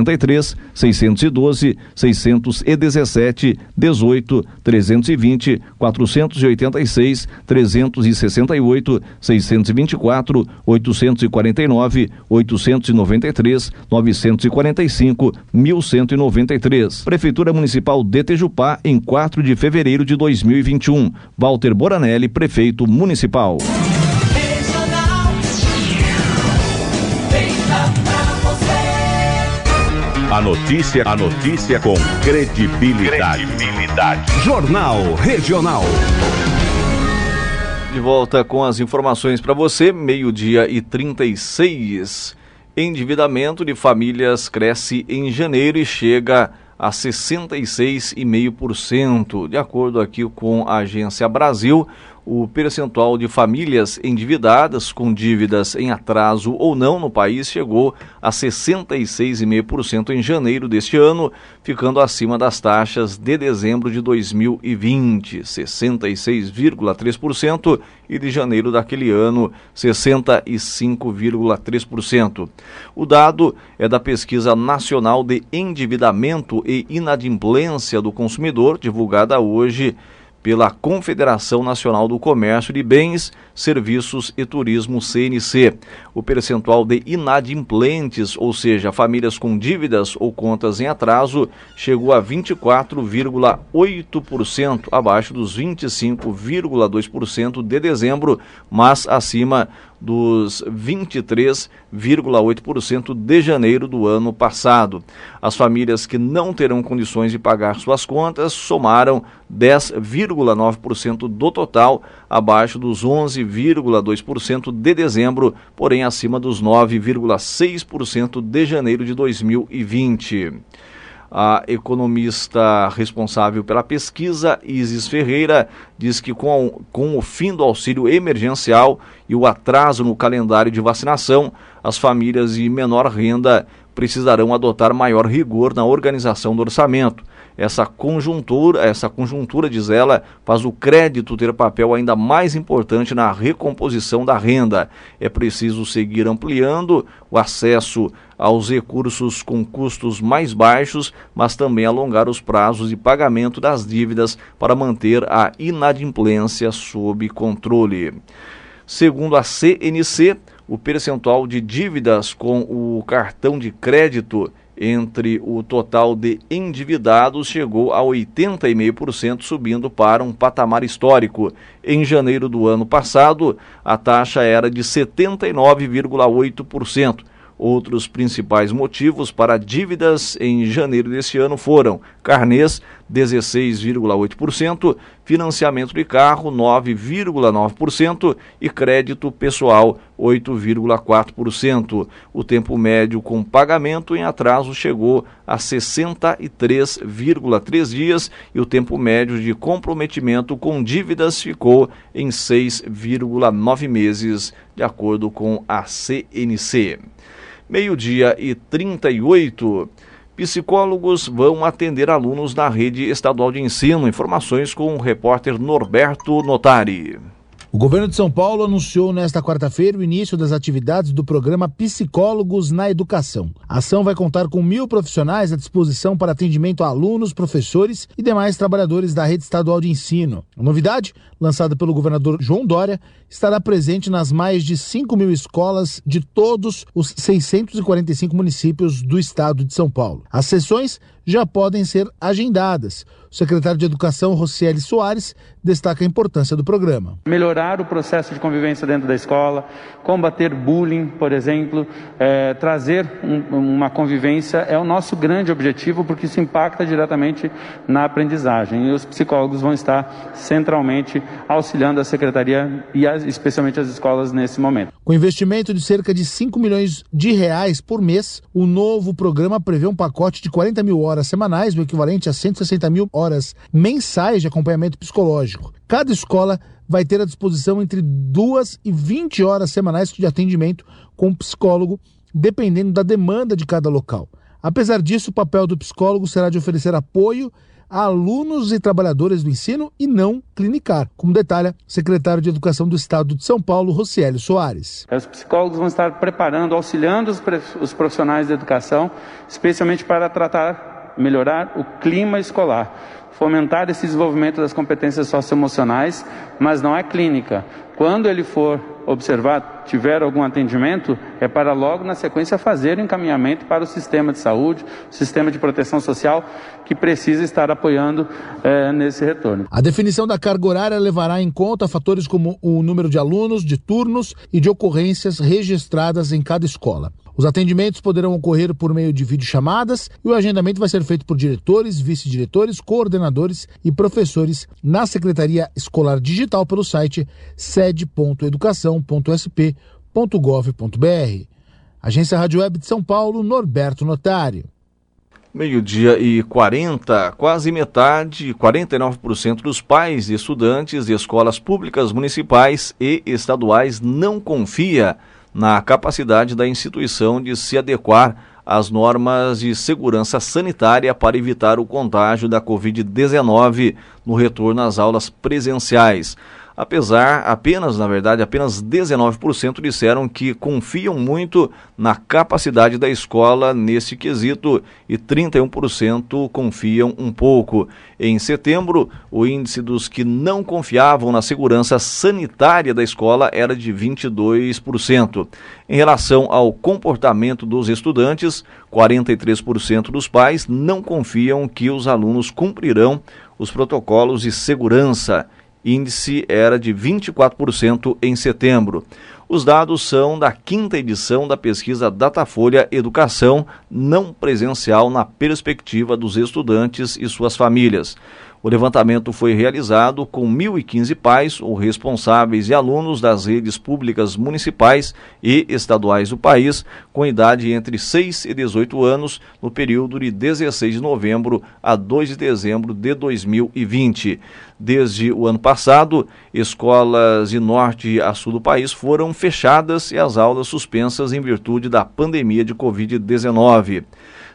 73, 612, 617, 18, 320, 486, 368, 624, 849, 893, 945, 1193. Prefeitura Municipal de Tejupá, em 4 de fevereiro de 2021. Walter Boranelli, prefeito municipal. A notícia, a notícia com credibilidade. credibilidade. Jornal Regional. De volta com as informações para você, meio-dia e 36. Endividamento de famílias cresce em janeiro e chega a 66,5%. De acordo aqui com a Agência Brasil, o percentual de famílias endividadas com dívidas em atraso ou não no país chegou a 66,5% em janeiro deste ano, ficando acima das taxas de dezembro de 2020, 66,3%, e de janeiro daquele ano, 65,3%. O dado é da Pesquisa Nacional de Endividamento e Inadimplência do Consumidor, divulgada hoje pela Confederação Nacional do Comércio de Bens, Serviços e Turismo CNC. O percentual de inadimplentes, ou seja, famílias com dívidas ou contas em atraso, chegou a 24,8%, abaixo dos 25,2% de dezembro, mas acima dos 23,8% de janeiro do ano passado. As famílias que não terão condições de pagar suas contas somaram 10,9% do total, abaixo dos 11,2% de dezembro, porém acima dos 9,6% de janeiro de 2020. A economista responsável pela pesquisa, Isis Ferreira, diz que com, com o fim do auxílio emergencial e o atraso no calendário de vacinação, as famílias de menor renda precisarão adotar maior rigor na organização do orçamento. Essa conjuntura, essa conjuntura, diz ela, faz o crédito ter papel ainda mais importante na recomposição da renda. É preciso seguir ampliando o acesso aos recursos com custos mais baixos, mas também alongar os prazos de pagamento das dívidas para manter a inadimplência sob controle. Segundo a CNC, o percentual de dívidas com o cartão de crédito entre o total de endividados chegou a 80,5%, subindo para um patamar histórico. Em janeiro do ano passado, a taxa era de 79,8%. Outros principais motivos para dívidas em janeiro desse ano foram carnês, 16,8%, financiamento de carro, 9,9% e crédito pessoal, 8,4%. O tempo médio com pagamento em atraso chegou a 63,3 dias e o tempo médio de comprometimento com dívidas ficou em 6,9 meses, de acordo com a CNC. Meio-dia e 38. Psicólogos vão atender alunos da rede estadual de ensino. Informações com o repórter Norberto Notari. O governo de São Paulo anunciou nesta quarta-feira o início das atividades do programa Psicólogos na Educação. A ação vai contar com mil profissionais à disposição para atendimento a alunos, professores e demais trabalhadores da rede estadual de ensino. A novidade, lançada pelo governador João Dória, estará presente nas mais de 5 mil escolas de todos os 645 municípios do estado de São Paulo. As sessões já podem ser agendadas. O secretário de Educação, Rocieli Soares, destaca a importância do programa. Melhorar o processo de convivência dentro da escola, combater bullying, por exemplo, é, trazer um, uma convivência é o nosso grande objetivo, porque isso impacta diretamente na aprendizagem. E os psicólogos vão estar centralmente auxiliando a secretaria e as, especialmente as escolas nesse momento. Com investimento de cerca de 5 milhões de reais por mês, o novo programa prevê um pacote de 40 mil horas semanais, o equivalente a 160 mil horas mensais de acompanhamento psicológico. Cada escola vai ter à disposição entre 2 e 20 horas semanais de atendimento com psicólogo, dependendo da demanda de cada local. Apesar disso, o papel do psicólogo será de oferecer apoio a alunos e trabalhadores do ensino e não clinicar, como detalha o secretário de Educação do Estado de São Paulo, Rociélio Soares. Os psicólogos vão estar preparando, auxiliando os profissionais da educação, especialmente para tratar melhorar o clima escolar, fomentar esse desenvolvimento das competências socioemocionais, mas não é clínica. Quando ele for observar, tiver algum atendimento, é para logo na sequência fazer o encaminhamento para o sistema de saúde, sistema de proteção social, que precisa estar apoiando é, nesse retorno. A definição da carga horária levará em conta fatores como o número de alunos, de turnos e de ocorrências registradas em cada escola. Os atendimentos poderão ocorrer por meio de videochamadas e o agendamento vai ser feito por diretores, vice-diretores, coordenadores e professores na Secretaria Escolar Digital pelo site sede.educação.sp.gov.br. Agência Rádio Web de São Paulo, Norberto Notário. Meio-dia e 40, quase metade, 49% dos pais e estudantes de escolas públicas municipais e estaduais não confia na capacidade da instituição de se adequar às normas de segurança sanitária para evitar o contágio da Covid-19 no retorno às aulas presenciais apesar apenas, na verdade, apenas 19% disseram que confiam muito na capacidade da escola nesse quesito e 31% confiam um pouco. Em setembro, o índice dos que não confiavam na segurança sanitária da escola era de 22%. Em relação ao comportamento dos estudantes, 43% dos pais não confiam que os alunos cumprirão os protocolos de segurança índice era de 24% em setembro. Os dados são da quinta edição da pesquisa Datafolha Educação Não Presencial na Perspectiva dos Estudantes e Suas Famílias. O levantamento foi realizado com 1.015 pais ou responsáveis e alunos das redes públicas municipais e estaduais do país, com idade entre 6 e 18 anos, no período de 16 de novembro a 2 de dezembro de 2020. Desde o ano passado, escolas de norte a sul do país foram fechadas e as aulas suspensas em virtude da pandemia de Covid-19.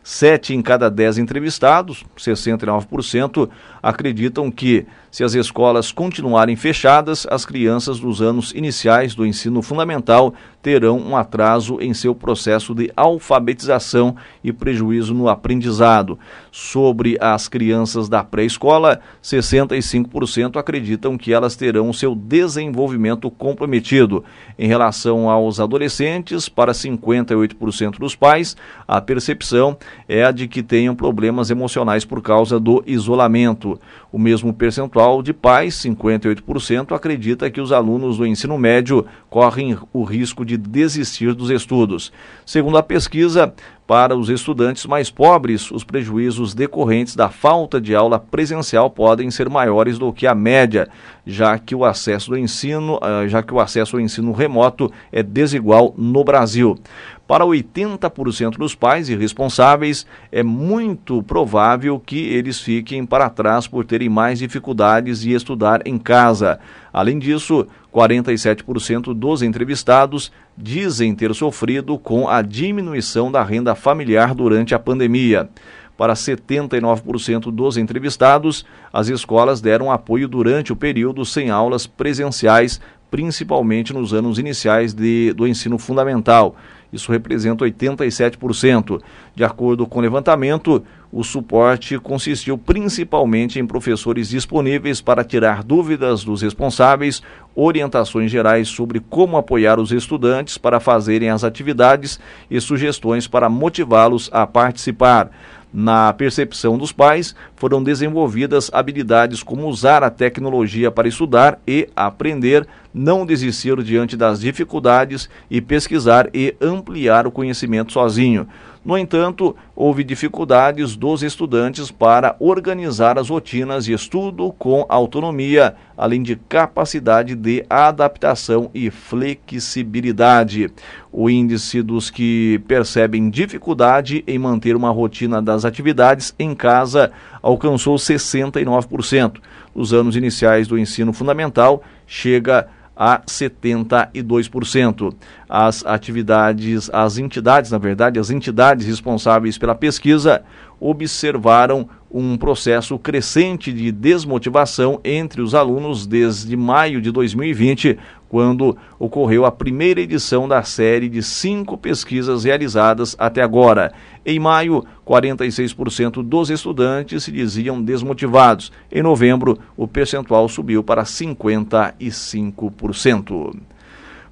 Sete em cada dez entrevistados, 69%, acreditam que, se as escolas continuarem fechadas, as crianças dos anos iniciais do ensino fundamental terão um atraso em seu processo de alfabetização e prejuízo no aprendizado. Sobre as crianças da pré-escola, 65% acreditam que elas terão seu desenvolvimento comprometido. Em relação aos adolescentes, para 58% dos pais, a percepção é a de que tenham problemas emocionais por causa do isolamento. O mesmo percentual de pais, 58%, acredita que os alunos do ensino médio correm o risco de desistir dos estudos. Segundo a pesquisa, para os estudantes mais pobres, os prejuízos decorrentes da falta de aula presencial podem ser maiores do que a média, já que o acesso do ensino, ah, já que o acesso ao ensino remoto é desigual no Brasil. Para 80% dos pais e responsáveis, é muito provável que eles fiquem para trás por terem mais dificuldades de estudar em casa. Além disso, 47% dos entrevistados dizem ter sofrido com a diminuição da renda familiar durante a pandemia. Para 79% dos entrevistados, as escolas deram apoio durante o período sem aulas presenciais, principalmente nos anos iniciais de, do ensino fundamental. Isso representa 87%. De acordo com o levantamento, o suporte consistiu principalmente em professores disponíveis para tirar dúvidas dos responsáveis, orientações gerais sobre como apoiar os estudantes para fazerem as atividades e sugestões para motivá-los a participar. Na percepção dos pais, foram desenvolvidas habilidades como usar a tecnologia para estudar e aprender, não desistir diante das dificuldades e pesquisar e ampliar o conhecimento sozinho. No entanto, houve dificuldades dos estudantes para organizar as rotinas de estudo com autonomia, além de capacidade de adaptação e flexibilidade. O índice dos que percebem dificuldade em manter uma rotina das atividades em casa alcançou 69%. Nos anos iniciais do ensino fundamental, chega a a 72%. As atividades, as entidades, na verdade, as entidades responsáveis pela pesquisa observaram um processo crescente de desmotivação entre os alunos desde maio de 2020, quando ocorreu a primeira edição da série de cinco pesquisas realizadas até agora. Em maio, 46% dos estudantes se diziam desmotivados. Em novembro, o percentual subiu para 55%.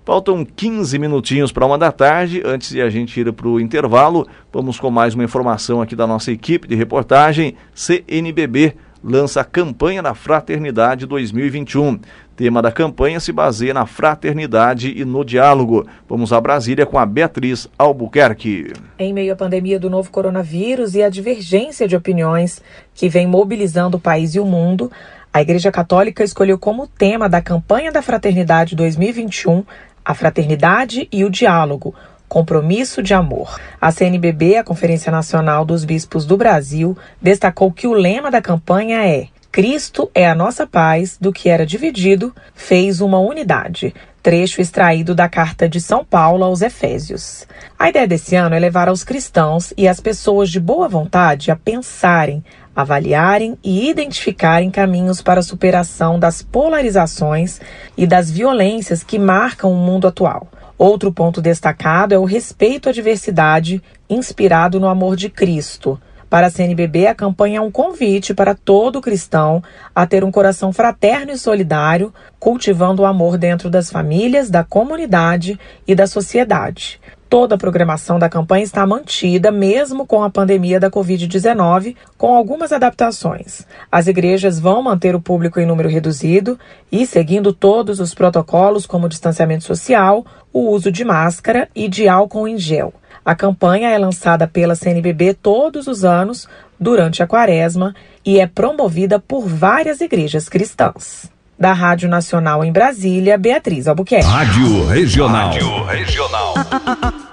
Faltam 15 minutinhos para uma da tarde. Antes de a gente ir para o intervalo, vamos com mais uma informação aqui da nossa equipe de reportagem. CNBB lança a campanha da Fraternidade 2021. Tema da campanha se baseia na fraternidade e no diálogo. Vamos a Brasília com a Beatriz Albuquerque. Em meio à pandemia do novo coronavírus e à divergência de opiniões que vem mobilizando o país e o mundo, a Igreja Católica escolheu como tema da campanha da Fraternidade 2021 a fraternidade e o diálogo, Compromisso de Amor. A CNBB, a Conferência Nacional dos Bispos do Brasil, destacou que o lema da campanha é Cristo é a nossa paz, do que era dividido, fez uma unidade. Trecho extraído da carta de São Paulo aos Efésios. A ideia desse ano é levar aos cristãos e às pessoas de boa vontade a pensarem, avaliarem e identificarem caminhos para a superação das polarizações e das violências que marcam o mundo atual. Outro ponto destacado é o respeito à diversidade, inspirado no amor de Cristo. Para a CNBB, a campanha é um convite para todo cristão a ter um coração fraterno e solidário, cultivando o amor dentro das famílias, da comunidade e da sociedade. Toda a programação da campanha está mantida, mesmo com a pandemia da Covid-19, com algumas adaptações. As igrejas vão manter o público em número reduzido e seguindo todos os protocolos, como distanciamento social, o uso de máscara e de álcool em gel. A campanha é lançada pela CNBB todos os anos durante a quaresma e é promovida por várias igrejas cristãs. Da Rádio Nacional em Brasília, Beatriz Albuquerque. Rádio Regional. Rádio Regional.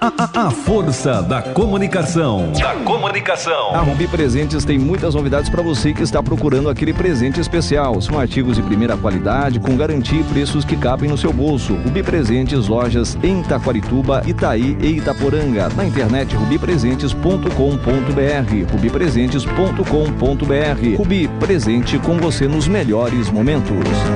A, a, a, força da comunicação. Da comunicação. A Rubi Presentes tem muitas novidades para você que está procurando aquele presente especial. São artigos de primeira qualidade, com garantia e preços que cabem no seu bolso. Rubi Presentes, lojas em Taquarituba, Itaí e Itaporanga. Na internet rubipresentes.com.br. rubipresentes.com.br. Rubi, presente com você nos melhores momentos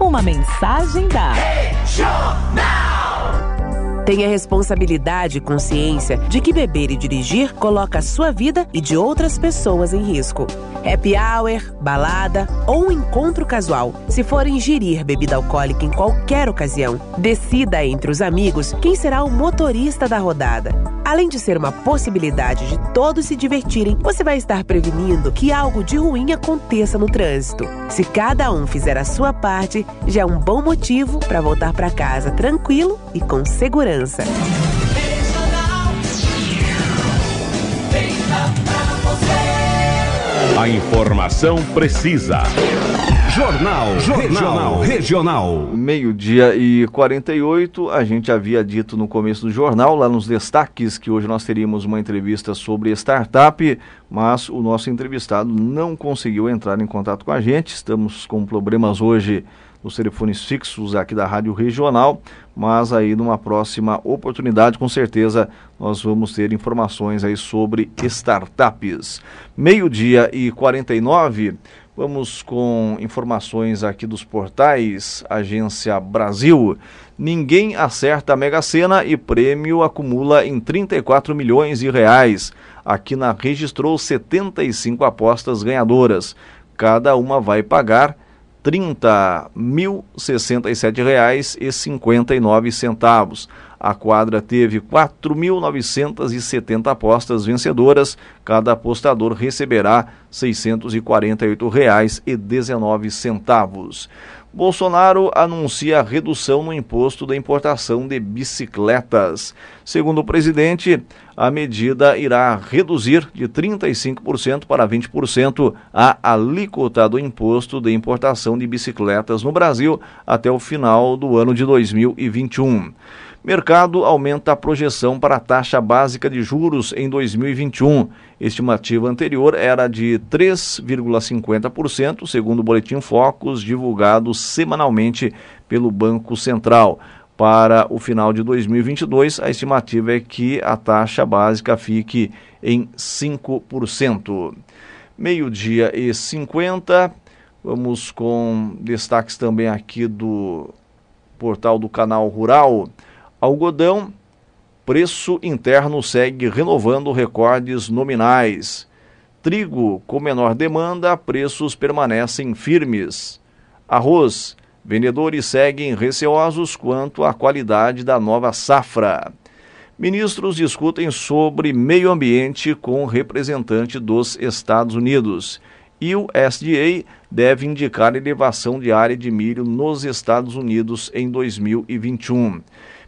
Uma mensagem da Regional. Tenha responsabilidade e consciência de que beber e dirigir coloca a sua vida e de outras pessoas em risco. Happy hour, balada ou um encontro casual. Se for ingerir bebida alcoólica em qualquer ocasião, decida entre os amigos quem será o motorista da rodada. Além de ser uma possibilidade de todos se divertirem, você vai estar prevenindo que algo de ruim aconteça no trânsito. Se cada um fizer a sua parte, já é um bom motivo para voltar para casa tranquilo e com segurança. A informação precisa. Jornal, Jornal Regional. Meio-dia e 48. A gente havia dito no começo do jornal, lá nos destaques, que hoje nós teríamos uma entrevista sobre startup, mas o nosso entrevistado não conseguiu entrar em contato com a gente. Estamos com problemas hoje nos telefones fixos aqui da Rádio Regional, mas aí numa próxima oportunidade, com certeza, nós vamos ter informações aí sobre startups. Meio-dia e 49, vamos com informações aqui dos portais Agência Brasil. Ninguém acerta a Mega Sena e prêmio acumula em 34 milhões de reais. Aqui na registrou 75 apostas ganhadoras. Cada uma vai pagar R$ 30.067,59. A quadra teve 4.970 apostas vencedoras. Cada apostador receberá R$ 648,19. Bolsonaro anuncia redução no imposto da importação de bicicletas. Segundo o presidente, a medida irá reduzir de 35% para 20% a alíquota do imposto de importação de bicicletas no Brasil até o final do ano de 2021. Mercado aumenta a projeção para a taxa básica de juros em 2021. Estimativa anterior era de 3,50%, segundo o Boletim Focus, divulgado semanalmente pelo Banco Central. Para o final de 2022, a estimativa é que a taxa básica fique em 5%. Meio-dia e 50. Vamos com destaques também aqui do portal do canal Rural. Algodão, preço interno segue renovando recordes nominais. Trigo, com menor demanda, preços permanecem firmes. Arroz, vendedores seguem receosos quanto à qualidade da nova safra. Ministros discutem sobre meio ambiente com representante dos Estados Unidos. E o SDA deve indicar elevação de área de milho nos Estados Unidos em 2021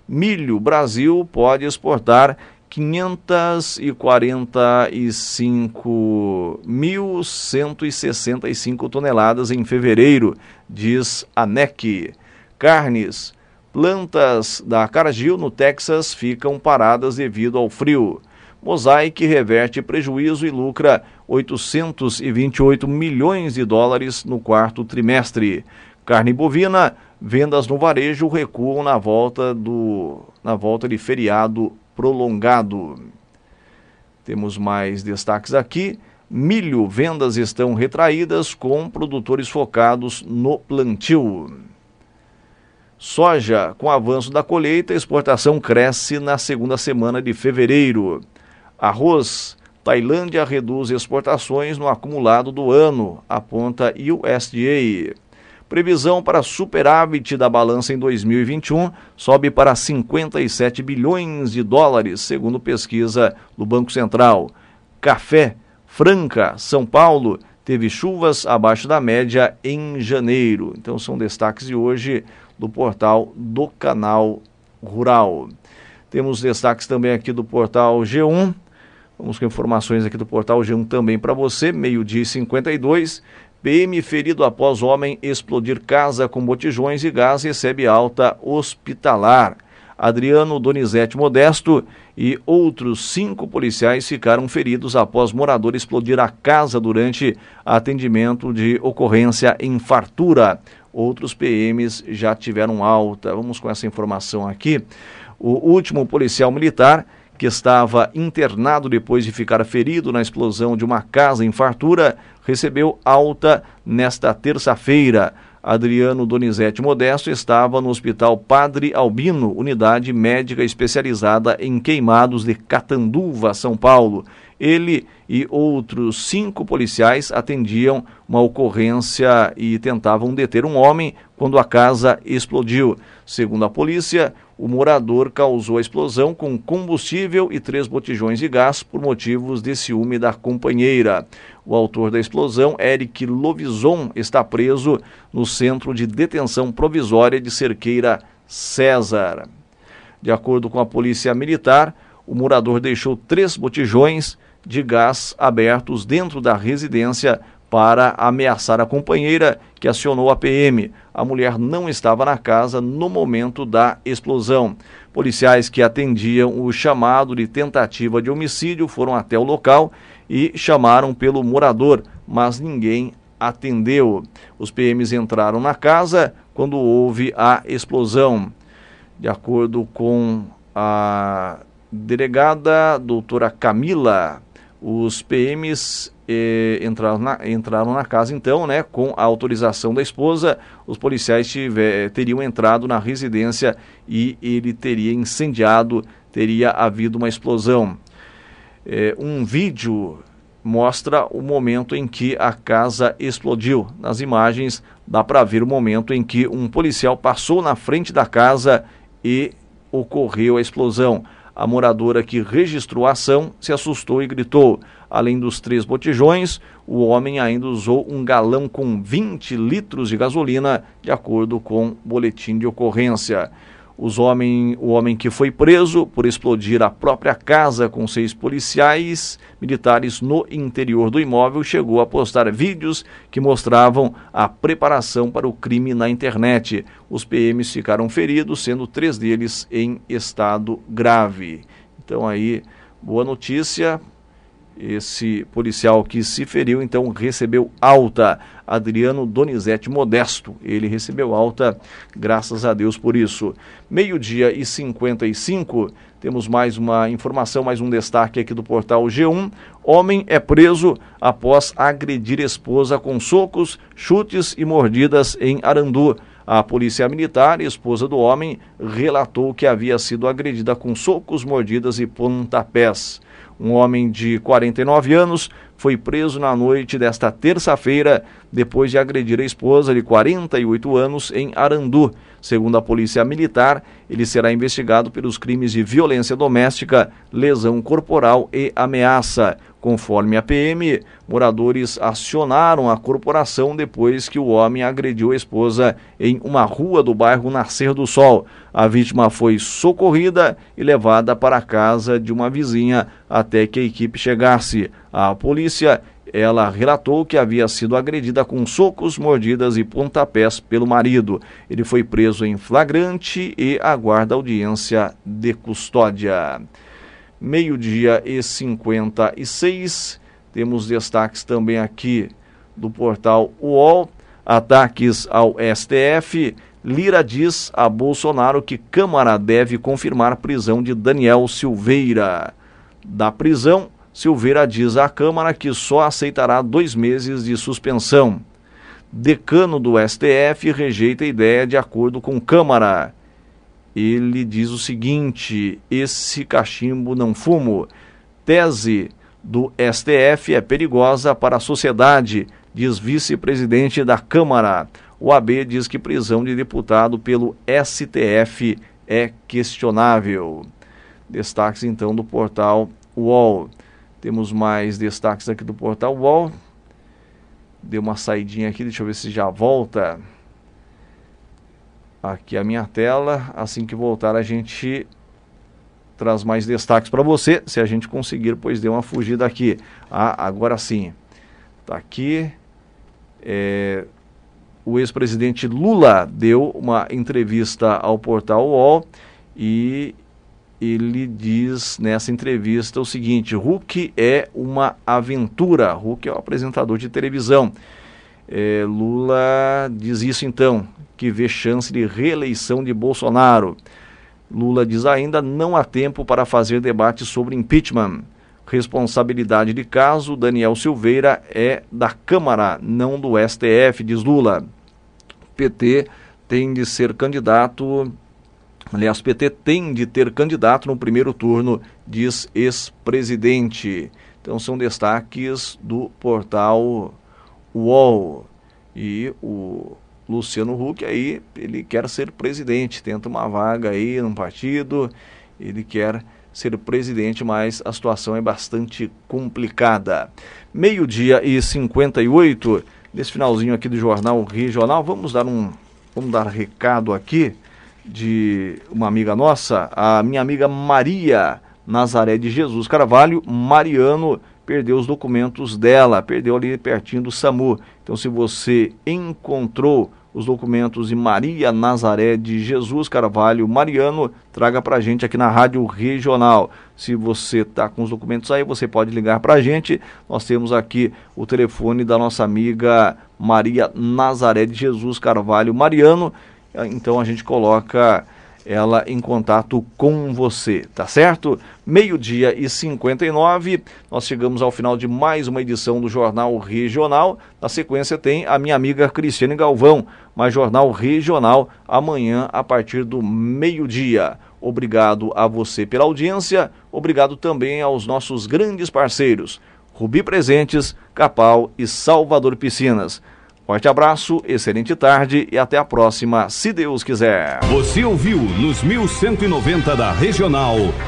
milho, Brasil pode exportar 545.165 toneladas em fevereiro, diz a NEC. Carnes, plantas da Cargill no Texas ficam paradas devido ao frio. Mosaic reverte prejuízo e lucra 828 milhões de dólares no quarto trimestre. Carne bovina, vendas no varejo recuam na volta do na volta de feriado prolongado. Temos mais destaques aqui. Milho, vendas estão retraídas com produtores focados no plantio. Soja, com avanço da colheita, exportação cresce na segunda semana de fevereiro. Arroz, Tailândia reduz exportações no acumulado do ano, aponta USDA. Previsão para superávit da balança em 2021 sobe para 57 bilhões de dólares, segundo pesquisa do Banco Central. Café, Franca, São Paulo, teve chuvas abaixo da média em janeiro. Então são destaques de hoje do portal do Canal Rural. Temos destaques também aqui do portal G1. Vamos com informações aqui do portal G1 também para você, meio-dia e 52. PM ferido após homem explodir casa com botijões e gás recebe alta hospitalar. Adriano Donizete Modesto e outros cinco policiais ficaram feridos após morador explodir a casa durante atendimento de ocorrência em fartura. Outros PMs já tiveram alta. Vamos com essa informação aqui. O último policial militar que estava internado depois de ficar ferido na explosão de uma casa em fartura, recebeu alta nesta terça-feira. Adriano Donizete Modesto estava no Hospital Padre Albino, unidade médica especializada em queimados de Catanduva, São Paulo. Ele e outros cinco policiais atendiam uma ocorrência e tentavam deter um homem quando a casa explodiu. Segundo a polícia, o morador causou a explosão com combustível e três botijões de gás por motivos de ciúme da companheira. O autor da explosão, Eric Lovison, está preso no Centro de Detenção Provisória de Cerqueira César. De acordo com a Polícia Militar, o morador deixou três botijões de gás abertos dentro da residência para ameaçar a companheira que acionou a PM. A mulher não estava na casa no momento da explosão. Policiais que atendiam o chamado de tentativa de homicídio foram até o local e chamaram pelo morador, mas ninguém atendeu. Os PMs entraram na casa quando houve a explosão. De acordo com a delegada doutora Camila, os PMs eh, entraram, na, entraram na casa então, né, com a autorização da esposa. Os policiais tiver, teriam entrado na residência e ele teria incendiado, teria havido uma explosão. Eh, um vídeo mostra o momento em que a casa explodiu. Nas imagens dá para ver o momento em que um policial passou na frente da casa e ocorreu a explosão. A moradora que registrou a ação se assustou e gritou. Além dos três botijões, o homem ainda usou um galão com 20 litros de gasolina, de acordo com o boletim de ocorrência. Os homem, o homem que foi preso por explodir a própria casa com seis policiais militares no interior do imóvel chegou a postar vídeos que mostravam a preparação para o crime na internet. Os PMs ficaram feridos, sendo três deles em estado grave. Então aí, boa notícia esse policial que se feriu, então, recebeu alta. Adriano Donizete Modesto. Ele recebeu alta, graças a Deus por isso. Meio-dia e 55, temos mais uma informação, mais um destaque aqui do portal G1. Homem é preso após agredir esposa com socos, chutes e mordidas em Arandu. A polícia militar, esposa do homem, relatou que havia sido agredida com socos, mordidas e pontapés. Um homem de 49 anos foi preso na noite desta terça-feira depois de agredir a esposa de 48 anos em Arandu. Segundo a Polícia Militar, ele será investigado pelos crimes de violência doméstica, lesão corporal e ameaça. Conforme a PM, moradores acionaram a corporação depois que o homem agrediu a esposa em uma rua do bairro Nascer do Sol. A vítima foi socorrida e levada para a casa de uma vizinha até que a equipe chegasse. A polícia ela relatou que havia sido agredida com socos, mordidas e pontapés pelo marido. Ele foi preso em flagrante e aguarda audiência de custódia meio-dia e 56. Temos destaques também aqui do portal UOL. Ataques ao STF. Lira diz a Bolsonaro que Câmara deve confirmar prisão de Daniel Silveira. Da prisão, Silveira diz à Câmara que só aceitará dois meses de suspensão. Decano do STF rejeita a ideia de acordo com Câmara ele diz o seguinte: esse cachimbo não fumo. Tese do STF é perigosa para a sociedade, diz vice-presidente da Câmara. O AB diz que prisão de deputado pelo STF é questionável. Destaques então do portal UOL. Temos mais destaques aqui do portal UOL. Deu uma saidinha aqui, deixa eu ver se já volta aqui a minha tela. Assim que voltar, a gente traz mais destaques para você. Se a gente conseguir, pois dê uma fugida aqui. Ah, agora sim. Tá aqui. É, o ex-presidente Lula deu uma entrevista ao portal UOL e ele diz nessa entrevista o seguinte: Hulk é uma aventura. Hulk é o apresentador de televisão. É, Lula diz isso então, que vê chance de reeleição de Bolsonaro. Lula diz ainda não há tempo para fazer debate sobre impeachment. Responsabilidade de caso, Daniel Silveira é da Câmara, não do STF, diz Lula. PT tem de ser candidato, aliás, PT tem de ter candidato no primeiro turno, diz ex-presidente. Então são destaques do portal UOL. E o Luciano Huck aí, ele quer ser presidente, tenta uma vaga aí num partido, ele quer ser presidente, mas a situação é bastante complicada. Meio-dia e 58, nesse finalzinho aqui do Jornal Regional, vamos dar um vamos dar recado aqui de uma amiga nossa, a minha amiga Maria Nazaré de Jesus Carvalho, Mariano perdeu os documentos dela, perdeu ali pertinho do SAMU. Então, se você encontrou os documentos de Maria Nazaré de Jesus Carvalho Mariano, traga para a gente aqui na Rádio Regional. Se você está com os documentos aí, você pode ligar para a gente. Nós temos aqui o telefone da nossa amiga Maria Nazaré de Jesus Carvalho Mariano. Então a gente coloca ela em contato com você, tá certo? Meio-dia e 59, nós chegamos ao final de mais uma edição do Jornal Regional. Na sequência tem a minha amiga Cristiane Galvão, mais Jornal Regional amanhã a partir do meio-dia. Obrigado a você pela audiência, obrigado também aos nossos grandes parceiros, Rubi Presentes, Capal e Salvador Piscinas. Forte abraço, excelente tarde e até a próxima, se Deus quiser. Você ouviu nos 1190 da Regional